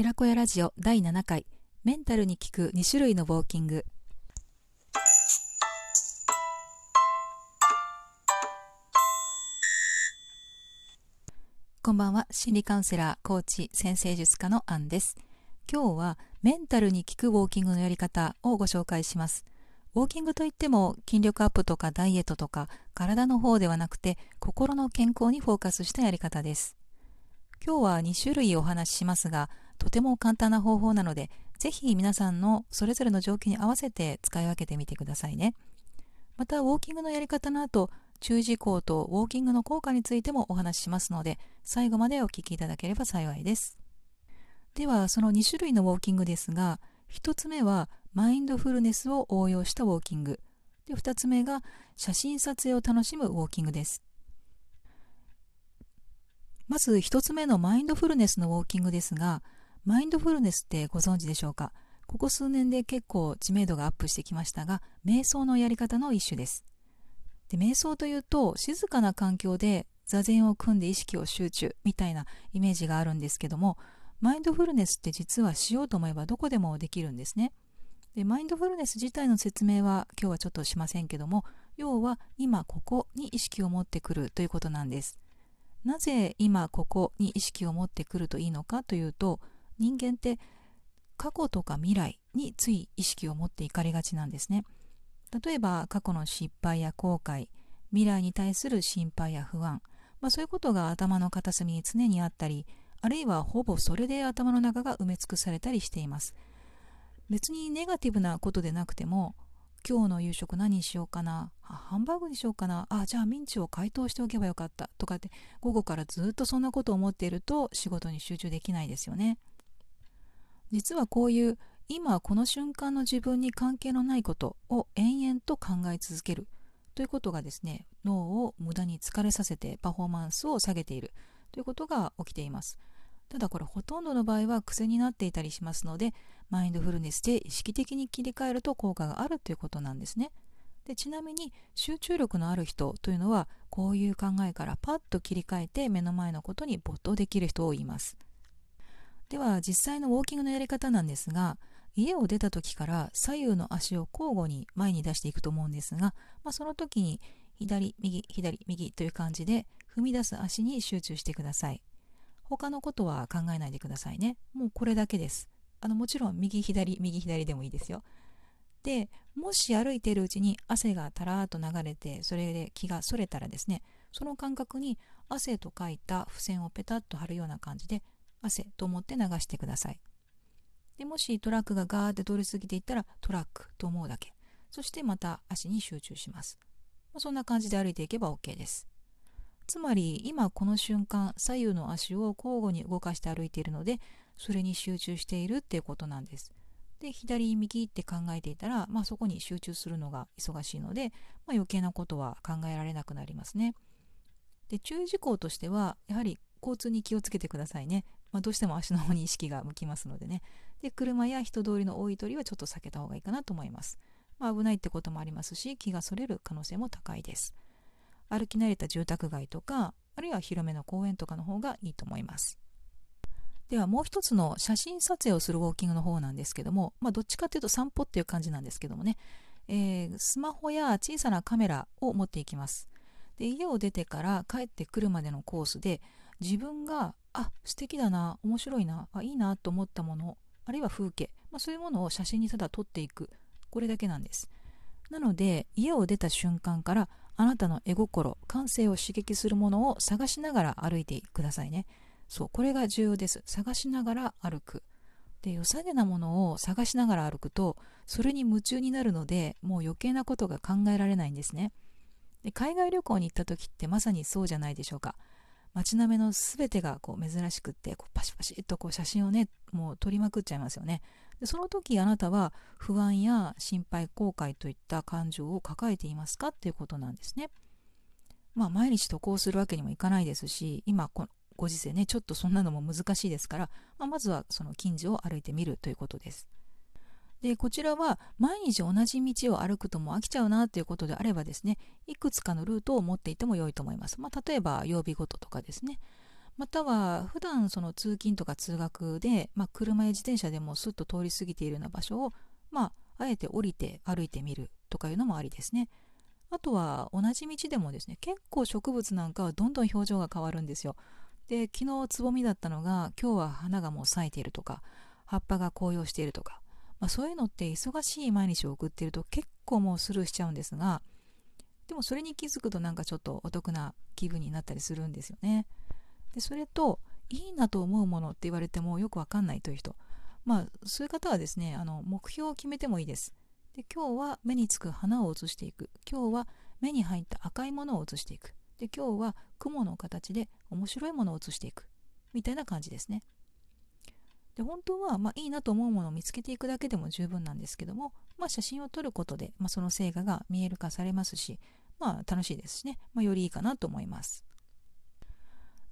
寺子屋ラジオ第7回メンタルに効く2種類のウォーキング。こんばんは心理カウンセラーコーチ先生術家のアンです。今日はメンタルに効くウォーキングのやり方をご紹介します。ウォーキングといっても筋力アップとかダイエットとか体の方ではなくて心の健康にフォーカスしたやり方です。今日は2種類お話ししますがとても簡単な方法なのでぜひ皆さんのそれぞれの状況に合わせて使い分けてみてくださいね。またウォーキングのやり方の後注意事項とウォーキングの効果についてもお話ししますので最後までお聞きいただければ幸いです。ではその2種類のウォーキングですが1つ目はマインドフルネスを応用したウォーキング。で2つ目が写真撮影を楽しむウォーキングです。まず1つ目のマインドフルネスのウォーキングですがマインドフルネスってご存知でしょうか？ここ数年で結構知名度がアップしてきましたが瞑想のやり方の一種です。で瞑想というと静かな環境で座禅を組んで意識を集中みたいなイメージがあるんですけどもマインドフルネスって実はしようと思えばどこでもできるんですね。でマインドフルネス自体の説明は今日はちょっとしませんけども要は今ここに意識を持ってくるということなんです。なぜ今ここに意識を持ってくるといいのかというと人間って過去とか未来につい意識を持っていかれがちなんですね。例えば過去の失敗や後悔未来に対する心配や不安、まあ、そういうことが頭の片隅に常にあったりあるいはほぼそれで頭の中が埋め尽くされたりしています。別にネガティブなことでなくても今日の夕食何にしようかなハンバーグにしようかなあじゃあミンチを解凍しておけばよかったとかって午後からずっとそんなことを思っていると仕事に集中できないですよね。実はこういう今この瞬間の自分に関係のないことを延々と考え続けるということがですね脳を無駄に疲れさせてパフォーマンスを下げているということが起きています。ただこれほとんどの場合は癖になっていたりしますのでマインドフルネスで意識的に切り替えると効果があるということなんですね。でちなみに集中力のある人というのはこういう考えからパッと切り替えて目の前のことに没頭できる人を言います。では実際のウォーキングのやり方なんですが家を出た時から左右の足を交互に前に出していくと思うんですが、まあ、その時に左右左右という感じで踏み出す足に集中してください。他のことは考えないでくださいね。もうこれだけです。あのもちろん右左右左でもいいですよ。でもし歩いているうちに汗がたらーっと流れてそれで気がそれたらですねその感覚に汗と書いた付箋をペタッと貼るような感じで汗と思って流してください。でもしトラックがガーって通り過ぎていったらトラックと思うだけ。そしてまた足に集中します。そんな感じで歩いていけば OK です。つまり今この瞬間左右の足を交互に動かして歩いているのでそれに集中しているっていうことなんです。で左右って考えていたら、まあ、そこに集中するのが忙しいので、まあ、余計なことは考えられなくなりますね。で注意事項としてはやはり交通に気をつけてくださいね、まあ、どうしても足の方に意識が向きますのでね。で車や人通りの多い通りはちょっと避けた方がいいかなと思います、まあ、危ないってこともありますし気がそれる可能性も高いです。歩き慣れた住宅街とかあるいは広めの公園とかの方がいいと思います。ではもう一つの写真撮影をするウォーキングの方なんですけども、まあ、どっちかっていうと散歩っていう感じなんですけどもね、えー、スマホや小さなカメラを持っていきます。で家を出てから帰ってくるまでのコースで自分があ素敵だな面白いなあいいなと思ったものあるいは風景、まあ、そういうものを写真にただ撮っていくこれだけなんです。なので家を出た瞬間からあなたの絵心感性を刺激するものを探しながら歩いてくださいね。そうこれが重要です。探しながら歩く。で良さげなものを探しながら歩くとそれに夢中になるのでもう余計なことが考えられないんですね。で海外旅行に行った時ってまさにそうじゃないでしょうか。街並みの全てがこう珍しくってこうパシパシっとこう写真をねもう撮りまくっちゃいますよねでその時あなたは不安や心配後悔といった感情を抱えていますかっていうことなんですねまあ毎日渡航するわけにもいかないですし今このご時世ねちょっとそんなのも難しいですから、まあ、まずはその近所を歩いてみるということです。でこちらは毎日同じ道を歩くとも飽きちゃうなということであればですねいくつかのルートを持っていても良いと思います。まあ、例えば曜日ごととかですね。または普段その通勤とか通学で、まあ、車や自転車でもスッと通り過ぎているような場所を、まあ、あえて降りて歩いてみるとかいうのもありですね。あとは同じ道でもですね結構植物なんかはどんどん表情が変わるんですよ。で昨日つぼみだったのが今日は花がもう咲いているとか葉っぱが紅葉しているとか、まあ、そういうのって忙しい毎日を送っていると結構もうスルーしちゃうんですがでもそれに気づくとなんかちょっとお得な気分になったりするんですよね。でそれといいなと思うものって言われてもよくわかんないという人。まあそういう方はですねあの目標を決めてもいいです。で今日は目につく花を写していく。今日は目に入った赤いものを写していく。で今日は雲の形で面白いものを写していく。みたいな感じですね。で本当は、まあ、いいなと思うものを見つけていくだけでも十分なんですけども、まあ、写真を撮ることで、まあ、その成果が見える化されますし、まあ、楽しいですしね、まあ、よりいいかなと思います。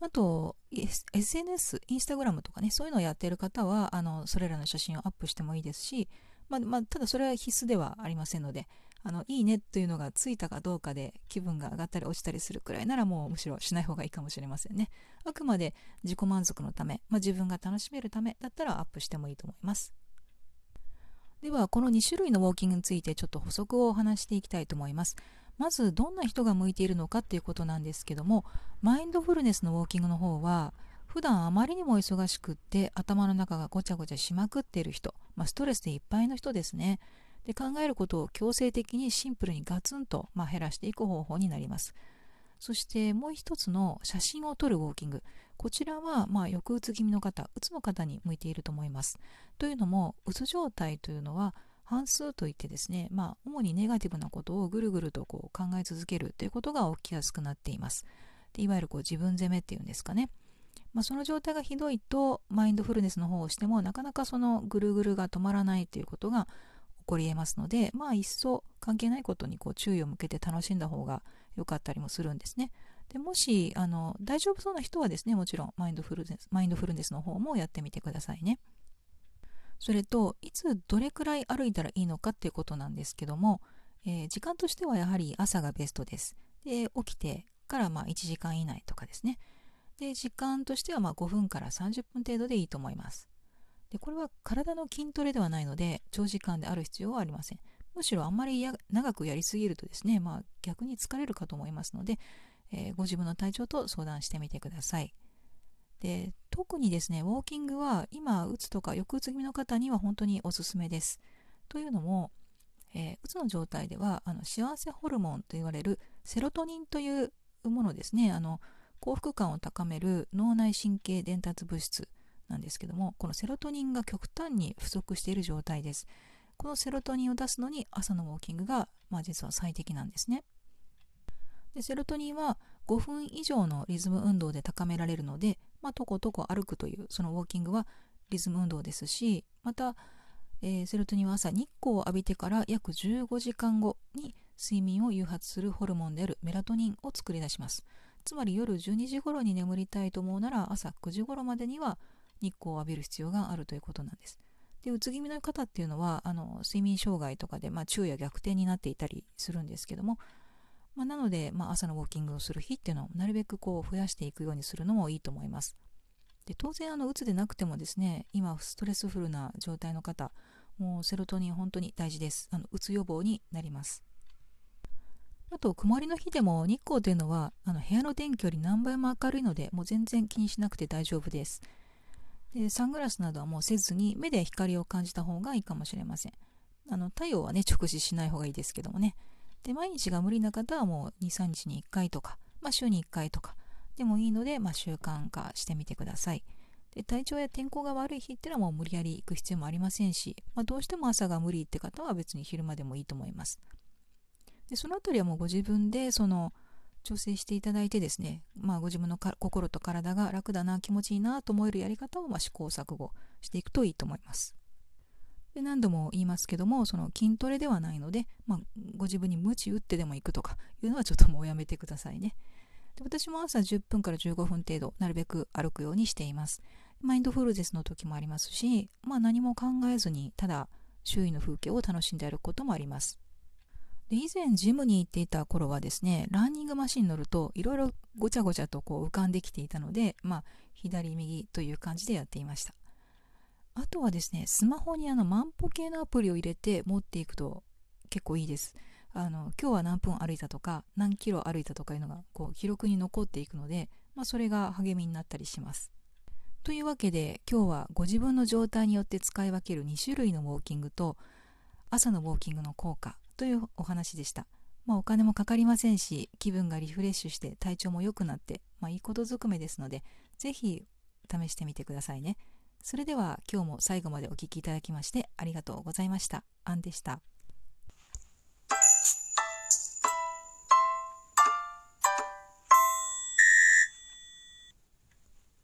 あと、SNS、インスタグラムとかね、そういうのをやっている方は、あの、それらの写真をアップしてもいいですし、まあ、まあ、ただそれは必須ではありませんので、あの、いいねというのがついたかどうかで気分が上がったり落ちたりするくらいならもうむしろしない方がいいかもしれませんね。あくまで自己満足のため、まあ、自分が楽しめるためだったらアップしてもいいと思います。では、この2種類のウォーキングについてちょっと補足をお話していきたいと思います。まずどんな人が向いているのかっていうことなんですけどもマインドフルネスのウォーキングの方は普段あまりにも忙しくって頭の中がごちゃごちゃしまくっている人、まあ、ストレスでいっぱいの人ですねで考えることを強制的にシンプルにガツンと、まあ、減らしていく方法になりますそしてもう一つの写真を撮るウォーキングこちらはまあ抑うつ気味の方うつの方に向いていると思いますというのもうつ状態というのは半数といってですね、まあ、主にネガティブなことをぐるぐるとこう考え続けるということが起きやすくなっています。でいわゆるこう自分責めっていうんですかね。まあ、その状態がひどいと、マインドフルネスの方をしても、なかなかそのぐるぐるが止まらないということが起こり得ますので、まあ、一層関係ないことにこう注意を向けて楽しんだ方が良かったりもするんですね。でもしあの大丈夫そうな人はですね、もちろんマインドフルネスマインドフルネスの方もやってみてくださいね。それといつどれくらい歩いたらいいのかっていうことなんですけども、えー、時間としてはやはり朝がベストです。で起きてからまあ1時間以内とかですね。で時間としてはま5分から30分程度でいいと思います。でこれは体の筋トレではないので長時間である必要はありません。むしろあんまり長くやりすぎるとですね、まあ、逆に疲れるかと思いますので、えー、ご自分の体調と相談してみてください。で特にですねウォーキングは今うつとか抑うつ気味の方には本当におすすめです。というのも、えー、うつの状態ではあの幸せホルモンと言われるセロトニンというものですねあの幸福感を高める脳内神経伝達物質なんですけどもこのセロトニンが極端に不足している状態です。このセロトニンを出すのに朝のウォーキングが、まあ、実は最適なんですね。でセロトニンは5分以上のリズム運動で高められるのでまあ、とことこ歩くというそのウォーキングはリズム運動ですしまた、えー、セロトニンは朝日光を浴びてから約15時間後に睡眠を誘発するホルモンであるメラトニンを作り出します。つまり夜12時頃に眠りたいと思うなら朝9時頃までには日光を浴びる必要があるということなんです。でうつ気味の方っていうのはあの睡眠障害とかで、まあ、昼夜逆転になっていたりするんですけどもまあ、なので、まあ、朝のウォーキングをする日っていうのをなるべくこう増やしていくようにするのもいいと思います。で当然あのうつでなくてもですね今ストレスフルな状態の方もうセロトニン本当に大事です。あのうつ予防になります。あと曇りの日でも日光というのはあの部屋の電気より何倍も明るいのでもう全然気にしなくて大丈夫です。でサングラスなどはもうせずに目で光を感じた方がいいかもしれません。あの太陽はね直視しない方がいいですけどもね。で毎日が無理な方はもう23日に1回とか、まあ、週に1回とかでもいいので、まあ、習慣化してみてください。で体調や天候が悪い日っていうのはもう無理やり行く必要もありませんし、まあ、どうしても朝が無理って方は別に昼間でもいいと思います。でそのあたりはもうご自分でその調整していただいてですね、まあ、ご自分の心と体が楽だな気持ちいいなと思えるやり方をま試行錯誤していくといいと思います。で何度も言いますけどもその筋トレではないので、まあ、ご自分に鞭打ってでも行くとかいうのはちょっともうやめてくださいね。で私も朝10分から15分程度なるべく歩くようにしています。マインドフルネスの時もありますし、まあ、何も考えずにただ周囲の風景を楽しんで歩くこともあります。で以前ジムに行っていた頃はですねランニングマシンに乗るといろいろごちゃごちゃとこう浮かんできていたのでまあ左右という感じでやっていました。あとはですねスマホにあの万歩計のアプリを入れて持っていくと結構いいです。あの今日は何分歩いたとか何キロ歩いたとかいうのがこう記録に残っていくので、まあ、それが励みになったりします。というわけで今日はご自分の状態によって使い分ける2種類のウォーキングと朝のウォーキングの効果というお話でした。まあ、お金もかかりませんし気分がリフレッシュして体調も良くなって、まあ、いいことずくめですので是非試してみてくださいね。それでは今日も最後までお聴きいただきましてありがとうございました。アンでした。